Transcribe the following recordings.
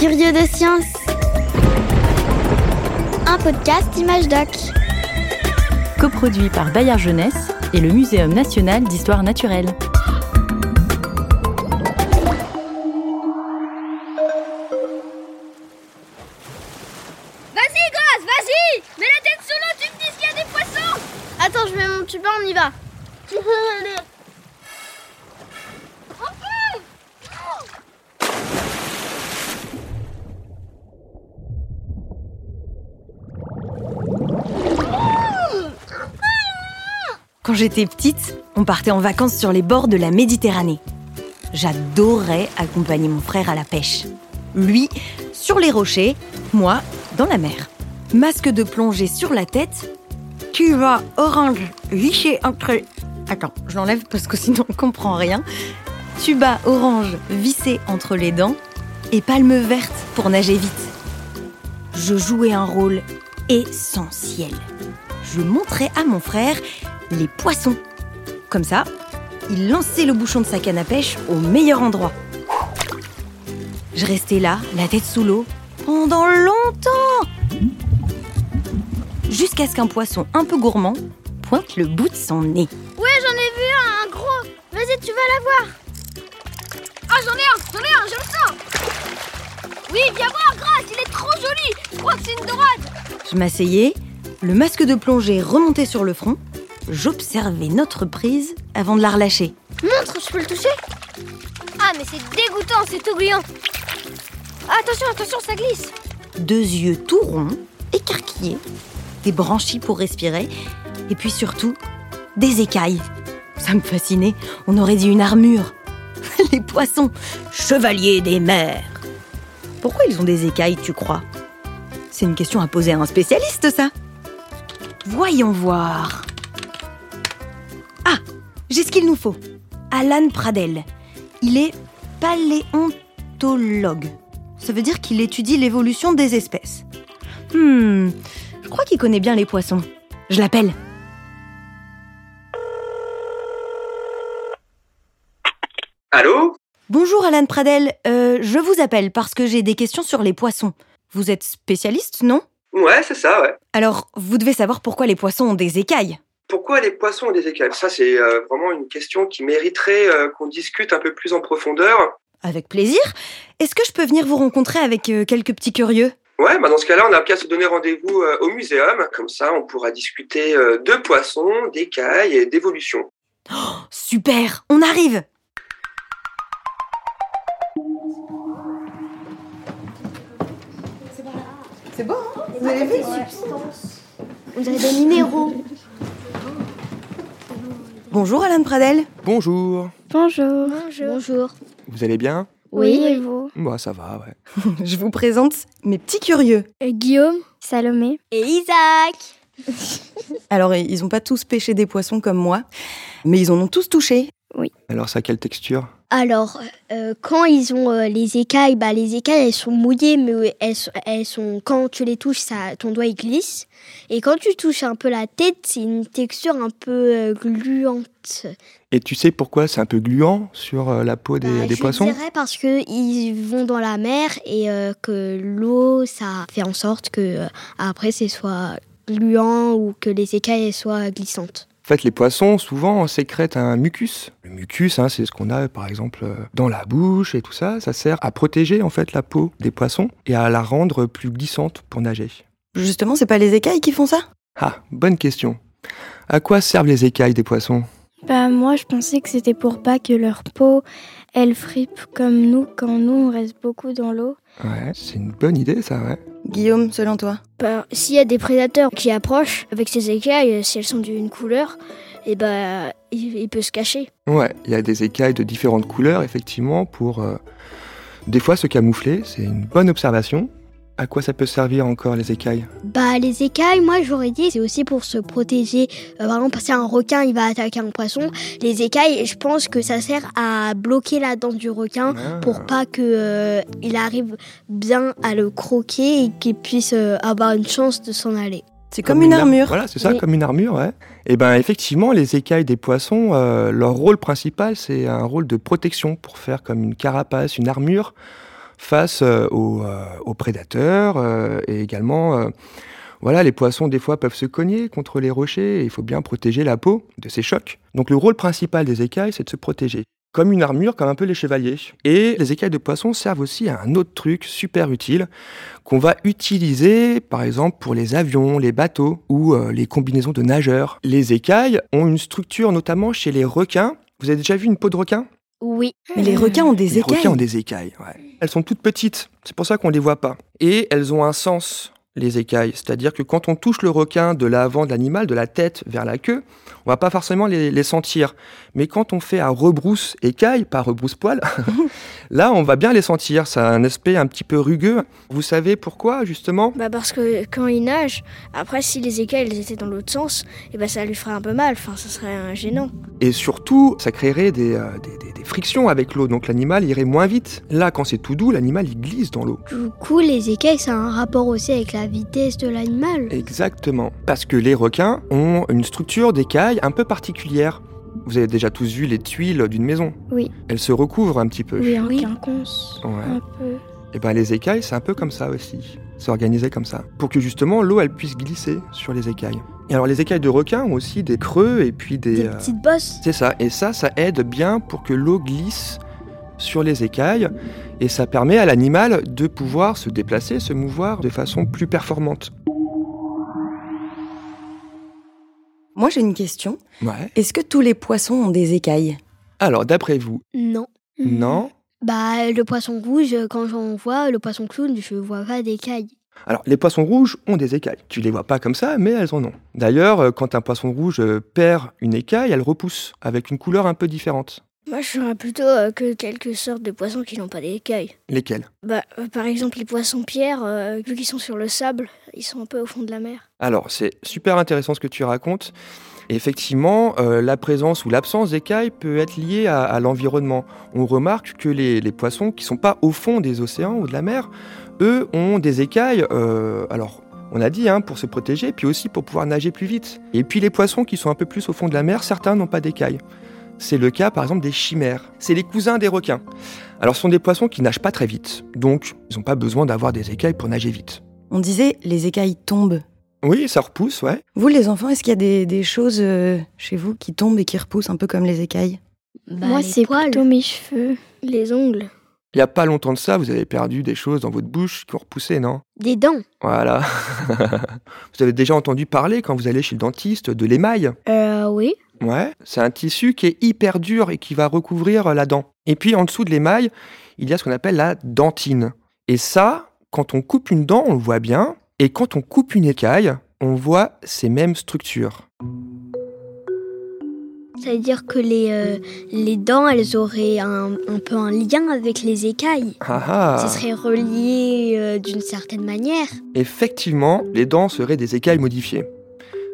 Curieux de science. Un podcast Image Doc. Coproduit par Bayard Jeunesse et le Muséum national d'histoire naturelle. Vas-y, gosse, vas-y Mets la tête sous l'eau, tu me dis qu'il y a des poissons Attends, je mets mon tuba, on y va. Tu peux aller Quand j'étais petite, on partait en vacances sur les bords de la Méditerranée. J'adorais accompagner mon frère à la pêche. Lui, sur les rochers, moi, dans la mer. Masque de plongée sur la tête. Tu vas orange viché entre... Attends, je l'enlève parce que sinon on comprend rien. Tuba orange vissé entre les dents et palme verte pour nager vite. Je jouais un rôle essentiel. Je montrais à mon frère les poissons. Comme ça, il lançait le bouchon de sa canne à pêche au meilleur endroit. Je restais là, la tête sous l'eau, pendant longtemps. Jusqu'à ce qu'un poisson un peu gourmand pointe le bout de son nez. Ouais, j'en ai vu un, un gros. Vas-y, tu vas l'avoir. Ah, j'en ai un, j'en ai un, je le sens Oui, viens voir, Grâce, il est trop joli Je crois que c'est une dorade Je m'asseyais, le masque de plongée remontait sur le front. J'observais notre prise avant de la relâcher. Montre, je peux le toucher? Ah, mais c'est dégoûtant, c'est tout gluant Attention, attention, ça glisse. Deux yeux tout ronds, écarquillés, des branchies pour respirer, et puis surtout, des écailles. Ça me fascinait, on aurait dit une armure. Les poissons, chevaliers des mers. Pourquoi ils ont des écailles, tu crois? C'est une question à poser à un spécialiste, ça. Voyons voir. J'ai ce qu'il nous faut. Alan Pradel. Il est paléontologue. Ça veut dire qu'il étudie l'évolution des espèces. Hmm, je crois qu'il connaît bien les poissons. Je l'appelle. Allô? Bonjour Alan Pradel, Euh, je vous appelle parce que j'ai des questions sur les poissons. Vous êtes spécialiste, non? Ouais, c'est ça, ouais. Alors, vous devez savoir pourquoi les poissons ont des écailles. Pourquoi les poissons ont des écailles? Ça, c'est euh, vraiment une question qui mériterait euh, qu'on discute un peu plus en profondeur. Avec plaisir. Est-ce que je peux venir vous rencontrer avec euh, quelques petits curieux? Ouais, bah dans ce cas-là, on a qu'à se donner rendez-vous euh, au muséum. Comme ça, on pourra discuter euh, de poissons, d'écailles et d'évolution. Super, on arrive On dirait des minéraux. Bonjour Alan Pradel. Bonjour. Bonjour. Bonjour. Bonjour. Vous allez bien? Oui, et vous? Moi, ça va, ouais. Je vous présente mes petits curieux. Guillaume, Salomé. Et Isaac Alors, ils ont pas tous pêché des poissons comme moi, mais ils en ont tous touché. Alors, ça a quelle texture? Alors, euh, quand ils ont euh, les écailles, bah, les écailles, elles sont mouillées, mais elles, elles sont, quand tu les touches, ça, ton doigt, il glisse. Et quand tu touches un peu la tête, c'est une texture un peu euh, gluante. Et tu sais pourquoi c'est un peu gluant sur la peau des, Bah, des je poissons? dirais parce que ils vont dans la mer et que l'eau, ça fait en sorte que après, c'est soit gluant ou que les écailles soient glissantes. En fait, les poissons, souvent, sécrètent un mucus. Le mucus, hein, c'est ce qu'on a, par exemple, euh, dans la bouche et tout ça. Ça sert à protéger, en fait, la peau des poissons et à la rendre plus glissante pour nager. Justement, c'est pas les écailles qui font ça? Ah, bonne question. À quoi servent les écailles des poissons? Bah moi je pensais que c'était pour pas que leur peau elle fripe comme nous quand nous on reste beaucoup dans l'eau. Ouais, c'est une bonne idée, ça, ouais. Guillaume, selon toi? Bah, S'il y a des prédateurs qui approchent avec ces écailles, si elles sont d'une couleur, et bah il, il peut se cacher. Ouais, il y a des écailles de différentes couleurs, effectivement, pour euh, des fois se camoufler. C'est une bonne observation. À quoi ça peut servir encore les écailles? Bah les écailles, moi j'aurais dit, c'est aussi pour se protéger. Euh, par exemple, si un requin il va attaquer un poisson, les écailles, je pense que ça sert à bloquer la dent du requin pour pas que euh, il arrive bien à le croquer et qu'il puisse euh, avoir une chance de s'en aller. C'est comme, une ar- armure. Voilà, c'est ça, Oui. comme une armure, ouais. Et ben effectivement, les écailles des poissons, euh, leur rôle principal, c'est un rôle de protection pour faire comme une carapace, une armure face euh, aux, euh, aux prédateurs euh, et également. voilà, les poissons, des fois, peuvent se cogner contre les rochers et il faut bien protéger la peau de ces chocs. Donc, le rôle principal des écailles, c'est de se protéger. Comme une armure, comme un peu les chevaliers. Et les écailles de poisson servent aussi à un autre truc super utile qu'on va utiliser, par exemple, pour les avions, les bateaux ou les combinaisons de nageurs. Les écailles ont une structure, notamment chez les requins. Vous avez déjà vu une peau de requin? Oui. Mais les requins ont des les écailles. requins ont des écailles. ouais. Elles sont toutes petites, c'est pour ça qu'on les voit pas. Et elles ont un sens, les écailles. C'est-à-dire que quand on touche le requin de l'avant de l'animal, de la tête vers la queue, on va pas forcément les, les sentir. Mais quand on fait un rebrousse écaille, pas rebrousse poil, là on va bien les sentir. Ça a un aspect un petit peu rugueux. Vous savez pourquoi justement? Bah parce que quand il nage, après si les écailles elles étaient dans l'autre sens, et bah ça lui ferait un peu mal, enfin ça serait euh, gênant. Et surtout, ça créerait des, euh, des- des- des frictions avec l'eau. Donc l'animal irait moins vite. Là, quand c'est tout doux, l'animal il glisse dans l'eau. Du coup, les écailles, ça a un rapport aussi avec la vitesse de l'animal. Exactement. Parce que les requins ont une structure d'écailles un peu particulière. Vous avez déjà tous vu les tuiles d'une maison. Oui. Elles se recouvrent un petit peu. Oui, un Oui. quinconce. Ouais. Un peu. Et ben les écailles, c'est un peu comme ça aussi. C'est organisé comme ça. Pour que justement l'eau, elle puisse glisser sur les écailles. Et alors les écailles de requin ont aussi des creux et puis des... Des euh, petites bosses. C'est ça. Et ça, ça aide bien pour que l'eau glisse sur les écailles. Et ça permet à l'animal de pouvoir se déplacer, se mouvoir de façon plus performante. Moi, j'ai une question. Ouais. Est-ce que tous les poissons ont des écailles? Alors d'après vous, Non. non? Bah, le poisson rouge, quand j'en vois, le poisson clown, je vois pas d'écailles. Alors, les poissons rouges ont des écailles. Tu les vois pas comme ça, mais elles en ont. D'ailleurs, euh, quand un poisson rouge euh, perd une écaille, elle repousse avec une couleur un peu différente. Moi je ferais plutôt euh, que quelques sortes de poissons qui n'ont pas d'écailles. Lesquelles Bah euh, par exemple les poissons pierres, euh, vu qu'ils sont sur le sable, ils sont un peu au fond de la mer. Alors, c'est super intéressant ce que tu racontes. Effectivement, euh, la présence ou l'absence d'écailles peut être liée à, à l'environnement. On remarque que les, les poissons qui sont pas au fond des océans ou de la mer, eux ont des écailles. alors, on a dit hein, pour se protéger, puis aussi pour pouvoir nager plus vite. Et puis les poissons qui sont un peu plus au fond de la mer, certains n'ont pas d'écailles. C'est le cas par exemple des chimères. C'est les cousins des requins. Alors, ce sont des poissons qui nagent pas très vite, donc ils n'ont pas besoin d'avoir des écailles pour nager vite. On disait les écailles tombent. Oui, ça repousse, ouais. Vous, les enfants, est-ce qu'il y a des, des choses euh, chez vous qui tombent et qui repoussent un peu comme les écailles? Bah, Moi c'est plutôt mes cheveux, les ongles. Il n'y a pas longtemps de ça, vous avez perdu des choses dans votre bouche qui ont repoussé, non? Des dents. Voilà. vous avez déjà entendu parler quand vous allez chez le dentiste de l'émail? Euh oui. Ouais. C'est un tissu qui est hyper dur et qui va recouvrir la dent. Et puis en dessous de l'émail, il y a ce qu'on appelle la dentine. Et ça, quand on coupe une dent, on le voit bien. Et quand on coupe une écaille, on voit ces mêmes structures. Ça veut dire que les, euh, les dents, elles auraient un, un peu un lien avec les écailles. Ah ah. Ça serait relié euh, d'une certaine manière. effectivement, les dents seraient des écailles modifiées.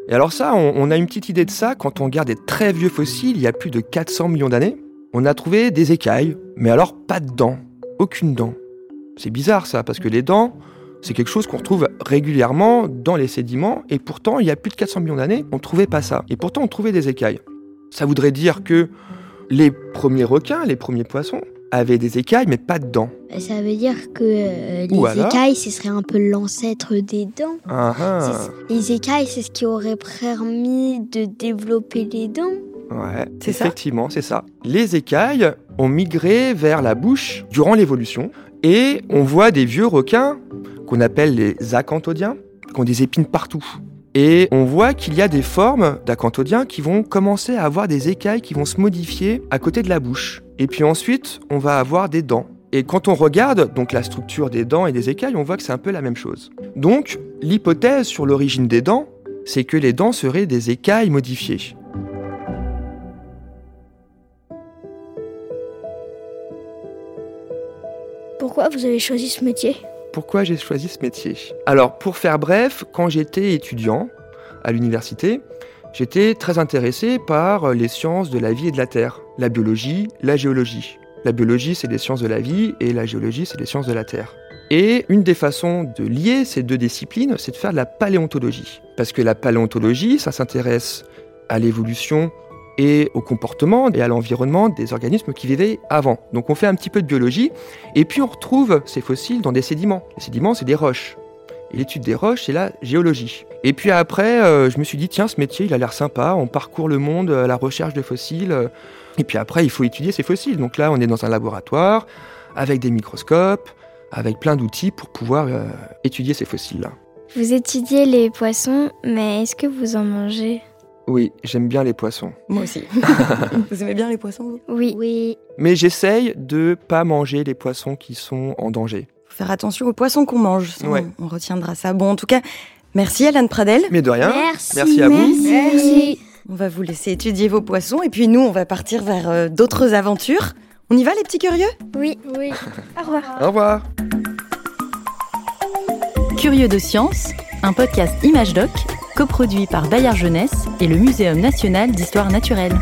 Et alors ça, on, a une petite idée de ça quand on regarde des très vieux fossiles, il y a plus de 400 millions d'années. On a trouvé des écailles, mais alors pas de dents, aucune dent. C'est bizarre ça, parce que les dents, c'est quelque chose qu'on retrouve régulièrement dans les sédiments, et pourtant, il y a plus de 400 millions d'années, on trouvait pas ça. Et pourtant, on trouvait des écailles. Ça voudrait dire que les premiers requins, les premiers poissons, avaient des écailles, mais pas de dents. Ça veut dire que euh, les alors écailles, ce serait un peu l'ancêtre des dents. Ah ah. Les écailles, c'est ce qui aurait permis de développer les dents. Ouais, C'est ça effectivement, c'est ça. Les écailles ont migré vers la bouche durant l'évolution et on voit des vieux requins qu'on appelle les acanthodiens, qui ont des épines partout. Et on voit qu'il y a des formes d'acanthodiens qui vont commencer à avoir des écailles qui vont se modifier à côté de la bouche. Et puis ensuite, on va avoir des dents. Et quand on regarde donc la structure des dents et des écailles, on voit que c'est un peu la même chose. Donc, l'hypothèse sur l'origine des dents, c'est que les dents seraient des écailles modifiées. Pourquoi vous avez choisi ce métier? Pourquoi j'ai choisi ce métier? Alors, pour faire bref, quand j'étais étudiant à l'université, j'étais très intéressé par les sciences de la vie et de la Terre, la biologie, la géologie. La biologie, c'est les sciences de la vie et la géologie, c'est les sciences de la Terre. Et une des façons de lier ces deux disciplines, c'est de faire de la paléontologie. Parce que la paléontologie, ça s'intéresse à l'évolution et au comportement et à l'environnement des organismes qui vivaient avant. Donc on fait un petit peu de biologie et puis on retrouve ces fossiles dans des sédiments. Les sédiments, c'est des roches. Et l'étude des roches, c'est la géologie. Et puis après, euh, je me suis dit, tiens, ce métier, il a l'air sympa, on parcourt le monde à la recherche de fossiles. euh, et puis après, il faut étudier ces fossiles. Donc là, on est dans un laboratoire, avec des microscopes, avec plein d'outils pour pouvoir euh, étudier ces fossiles-là. Vous étudiez les poissons, mais est-ce que vous en mangez? Oui, j'aime bien les poissons. Moi aussi. vous aimez bien les poissons, vous? Oui. Oui. Mais j'essaye de pas manger les poissons qui sont en danger. Faut faire attention aux poissons qu'on mange. ça, Ouais. on, on retiendra ça. Bon, en tout cas, merci Alan Pradel. Mais de rien. Merci. Merci à vous. Merci. On va vous laisser étudier vos poissons et puis nous, on va partir vers euh, d'autres aventures. On y va, les petits curieux? Oui. Oui. Au revoir. Au revoir. Curieux de science, un podcast Image Doc, coproduit par Bayard Jeunesse et le Muséum national d'histoire naturelle.